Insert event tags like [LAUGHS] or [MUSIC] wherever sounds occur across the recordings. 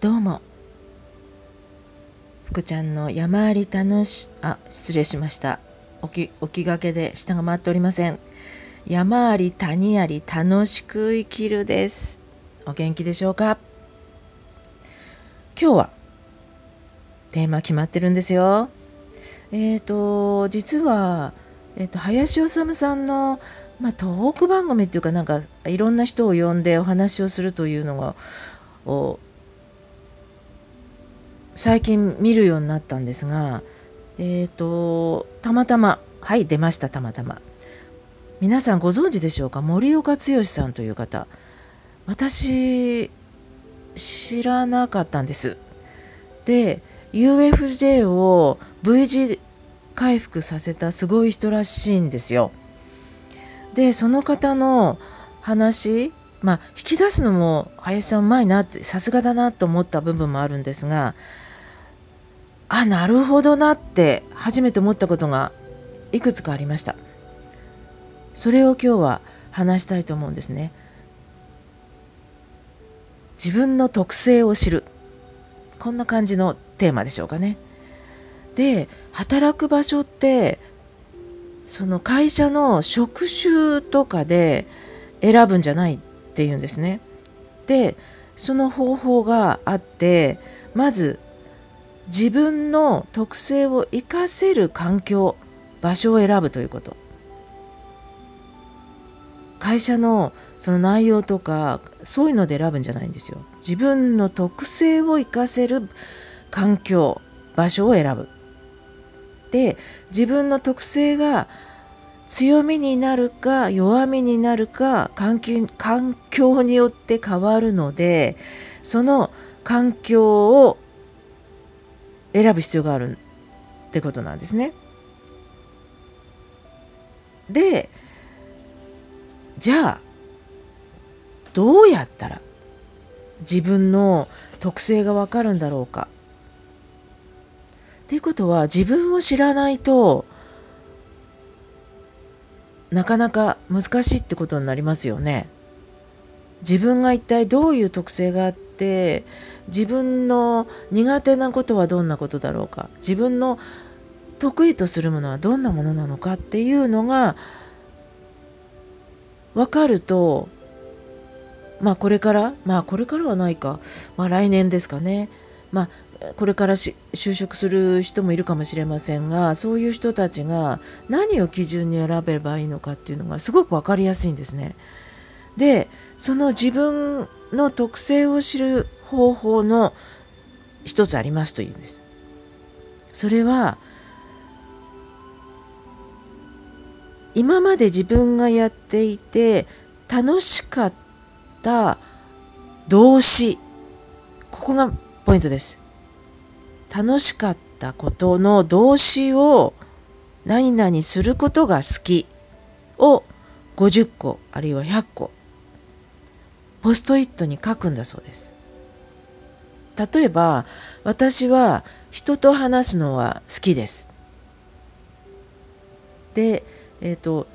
どうも。福ちゃんの山あり楽し、あ、失礼しました。起き、起きがけで下が回っておりません。山あり谷あり楽しく生きるです。お元気でしょうか？今日はテーマ決まってるんですよ。えっ、と、実は、えっ、と、林修さんの、まあ、トーク番組っていうかなんかいろんな人を呼んでお話をするというのが、を最近見るようになったんですが、えっ、と、たまたま、はい、出ました、たまたま。皆さんご存知でしょうか？森岡剛さんという方。私、知らなかったんです。で、UFJ を V 字回復させたすごい人らしいんですよ。で、その方の話、まあ、引き出すのも林さんうまいなって、さすがだなと思った部分もあるんですが、あ、なるほどなって初めて思ったことがいくつかありました。それを今日は話したいと思うんですね。自分の特性を知る。こんな感じのテーマでしょうかね。で、働く場所って、その会社の職種とかで選ぶんじゃないっていうんですね。で、その方法があって、まず自分の特性を活かせる環境、場所を選ぶということ。会社のその内容とか、そういうので選ぶんじゃないんですよ。自分の特性を活かせる環境、場所を選ぶ。で、自分の特性が強みになるか弱みになるか環境環境によって変わるので、その環境を選ぶ必要があるってことなんですね。で、じゃあ、どうやったら自分の特性がわかるんだろうか。っていうことは自分を知らないとなかなか難しいってことになりますよね。自分が一体どういう特性があって自分の苦手なことはどんなことだろうか。自分の得意とするものはどんなものなのかっていうのが分かるとまあこれからまあこれからはないか。まあ来年ですかね。まあこれから就職する人もいるかもしれませんがそういう人たちが何を基準に選べばいいのかっていうのがすごく分かりやすいんですね。でその自分の特性を知る方法の一つありますというんです。それは今まで自分がやっていて楽しかった動詞ここがポイントです。楽しかったことの動詞を何々することが好きを50個あるいは100個ポストイットに書くんだそうです。例えば私は人と話すのは好きです。で、えっ、と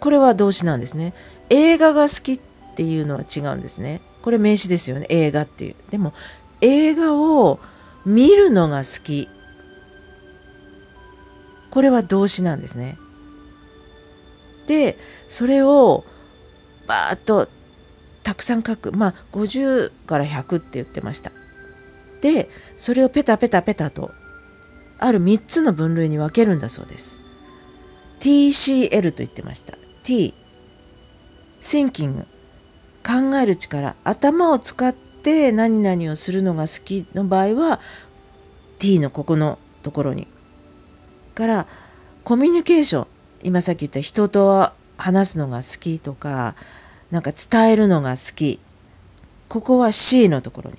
これは動詞なんですね。映画が好きっていうのは違うんですね。これ名詞ですよね。映画っていう。でも映画を見るのが好き。これは動詞なんですね。で、それをバーッとたくさん書く。まあ、50から100って言ってました。で、それをペタペタペタと、ある3つの分類に分けるんだそうです。TCL と言ってました。T、thinking、考える力、頭を使って何々をするのが好きの場合は、T のここのところに。から、コミュニケーション。今さっき言った人と話すのが好きとか、なんか伝えるのが好き。ここは C のところに。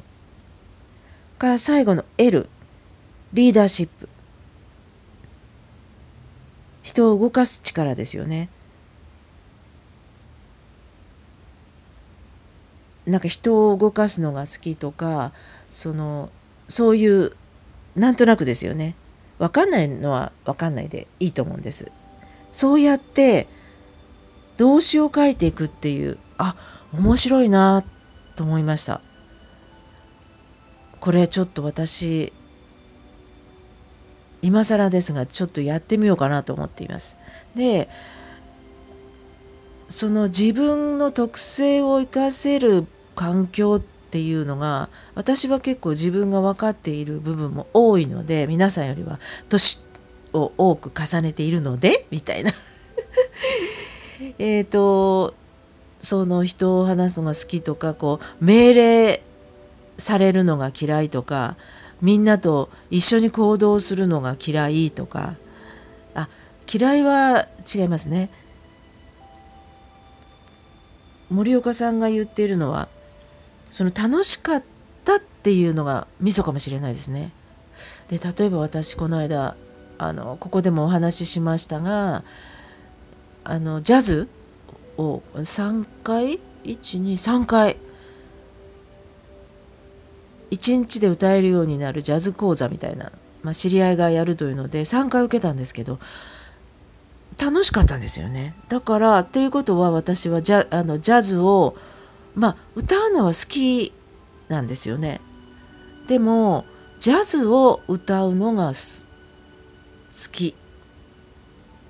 から最後の L、リーダーシップ。人を動かす力ですよね。なんか人を動かすのが好きとか、その、そういう、なんとなくですよね。わかんないのはわかんないでいいと思うんです。そうやって、動詞を書いていくっていう、あ、面白いなと思いました。これちょっと私今更ですがちょっとやってみようかなと思っていますでその自分の特性を生かせる環境っていうのが私は結構自分が分かっている部分も多いので皆さんよりは年を多く重ねているのでみたいな [LAUGHS] えっとその人を話すのが好きとかこう命令されるのが嫌いとかみんなと一緒に行動するのが嫌いとかあ嫌いは違いますね森岡さんが言っているのはその楽しかったっていうのがミソかもしれないですね。で例えば私この間あのここでもお話ししましたがあのジャズを3回？123回。1日で歌えるようになるジャズ講座みたいな、まあ、知り合いがやるというので3回受けたんですけど楽しかったんですよね。だからっていうことは私はジャあのジャズをまあ歌うのは好きなんですよね。でもジャズを歌うのが好き。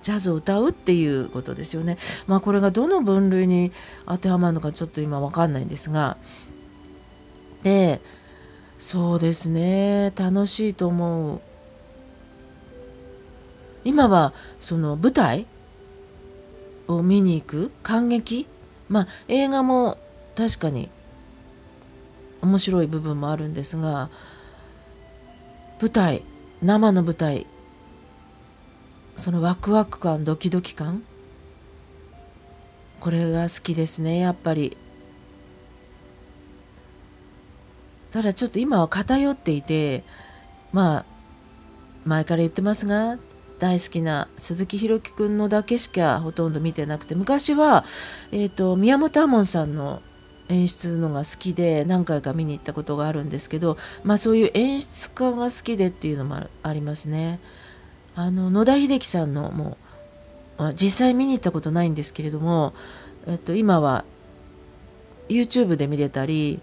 ジャズを歌うっていうことですよね。まあこれがどの分類に当てはまるのかちょっと今わかんないんですが。でそうですね。楽しいと思う。今はその舞台を見に行く感激まあ映画も確かに面白い部分もあるんですが舞台生の舞台そのワクワク感ドキドキ感？これが好きですねやっぱりただちょっと今は偏っていてまあ前から言ってますが大好きな鈴木宏樹くんのだけしかほとんど見てなくて昔は、えーと、宮本亞門さんの演出のが好きで何回か見に行ったことがあるんですけど、まあ、そういう演出家が好きでっていうのもありますね。あの野田秀樹さんのもう実際見に行ったことないんですけれども、えっと、今は YouTube で見れたり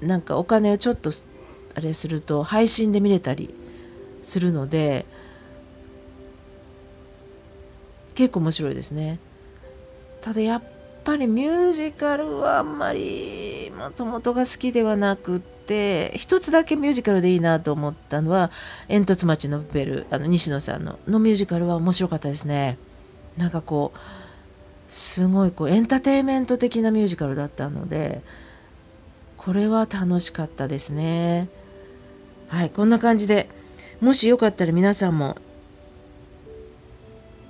なんかお金をちょっとあれすると配信で見れたりするので結構面白いですね。ただやっぱりミュージカルはあんまりもともとが好きではなくって一つだけミュージカルでいいなと思ったのは煙突町のベルあの西野さんの。のミュージカルは面白かったですね。なんかこうすごいこうエンターテインメント的なミュージカルだったのでこれは楽しかったですね。はいこんな感じでもしよかったら皆さんも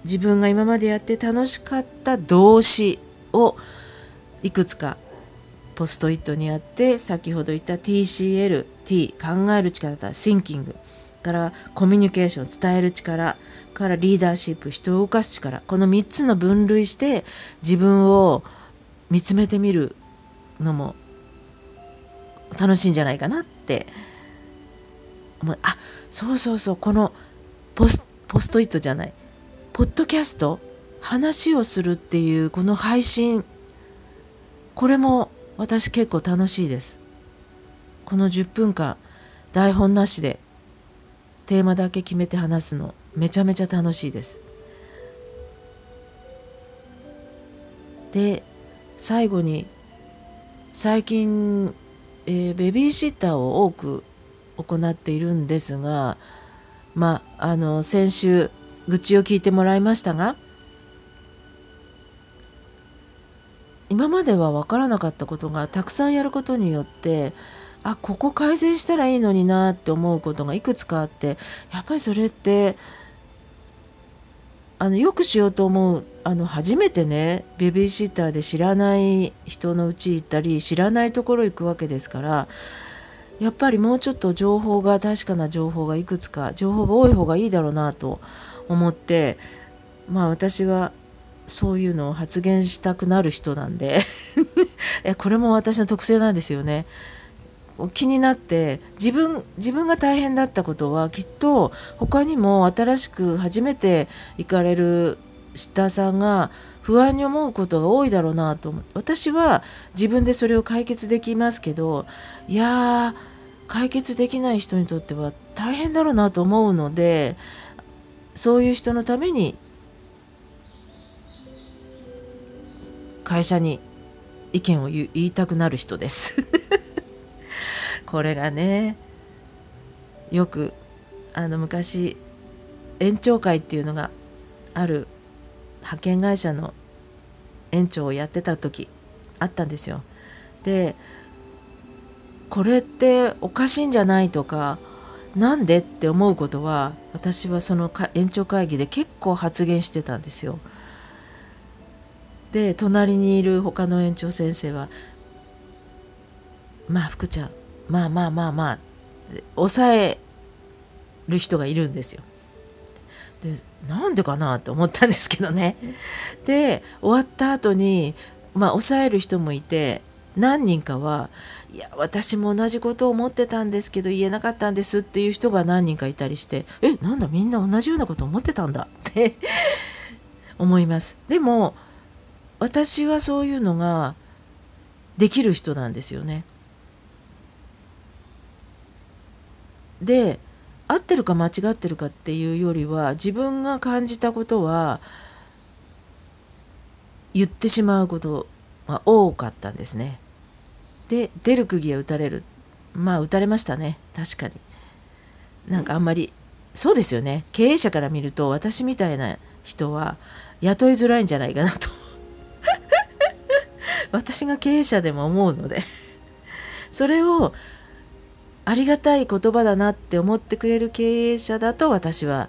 自分が今までやって楽しかった動詞をいくつかポストイットにあって先ほど言った TCL、T 考える力だ Thinking からコミュニケーション伝える力からリーダーシップ人を動かす力。この3つの分類して自分を見つめてみるのも楽しいんじゃないかなって思う。あそうそうそうこのポスポストイットじゃない。ポッドキャスト話をするっていうこの配信これも私結構楽しいです。この10分間台本なしでテーマだけ決めて話すのめちゃめちゃ楽しいです。で最後に最近、えー、ベビーシッターを多く行っているんですが、まあ、あの先週愚痴を聞いてもらいましたが今までは分からなかったことがたくさんやることによってあここ改善したらいいのになって思うことがいくつかあってやっぱりそれってあのよくしようと思うあの初めてねベビーシッターで知らない人のうち行ったり知らないところ行くわけですからやっぱりもうちょっと情報が確かな情報がいくつか情報が多い方がいいだろうなと思ってまあ私はそういうのを発言したくなる人なんで [LAUGHS] これも私の特性なんですよね。気になって自分自分が大変だったことはきっと他にも新しく初めて行かれるシッターさんが不安に思うことが多いだろうなと思う私は自分でそれを解決できますけどいやー解決できない人にとっては大変だろうなと思うのでそういう人のために会社に意見を言いたくなる人です [LAUGHS] これがねよくあの昔延長会っていうのがある派遣会社の園長をやってた時あったんですよ。でこれっておかしいんじゃないとかなんでって思うことは私はその延長会議で結構発言してたんですよ。で隣にいる他の園長先生は「まあ福ちゃんまあまあまあまあ」抑える人がいるんですよ。でなんでかなと思ったんですけどね。で終わった後にまあ抑える人もいて何人かはいや私も同じことを思ってたんですけど言えなかったんですっていう人が何人かいたりしてえなんだみんな同じようなこと思ってたんだって思いますでも私はそういうのができる人なんですよね。で合ってるか間違ってるかっていうよりは自分が感じたことは言ってしまうことが多かったんですね。で出る釘は打たれる。まあ打たれましたね。確かに。なんかあんまりそうですよね。経営者から見ると私みたいな人は雇いづらいんじゃないかなと私が経営者でも思うので [LAUGHS] それをありがたい言葉だなって思ってくれる経営者だと私は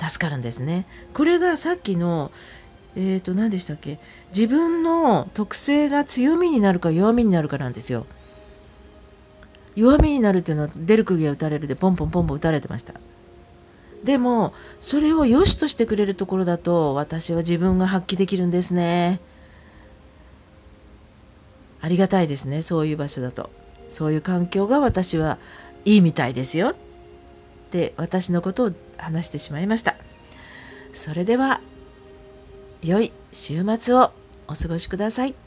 助かるんですね。これがさっきのえーと何でしたっけ？自分の特性が強みになるか弱みになるかなんですよ。弱みになるっていうのは出る釘が打たれるでポンポンポンポン打たれてました。でもそれを良しとしてくれるところだと私は自分が発揮できるんですね。ありがたいですねそういう場所だと。そういう環境が私はいいみたいですよ。って私のことを話してしまいました。それでは良い週末をお過ごしください。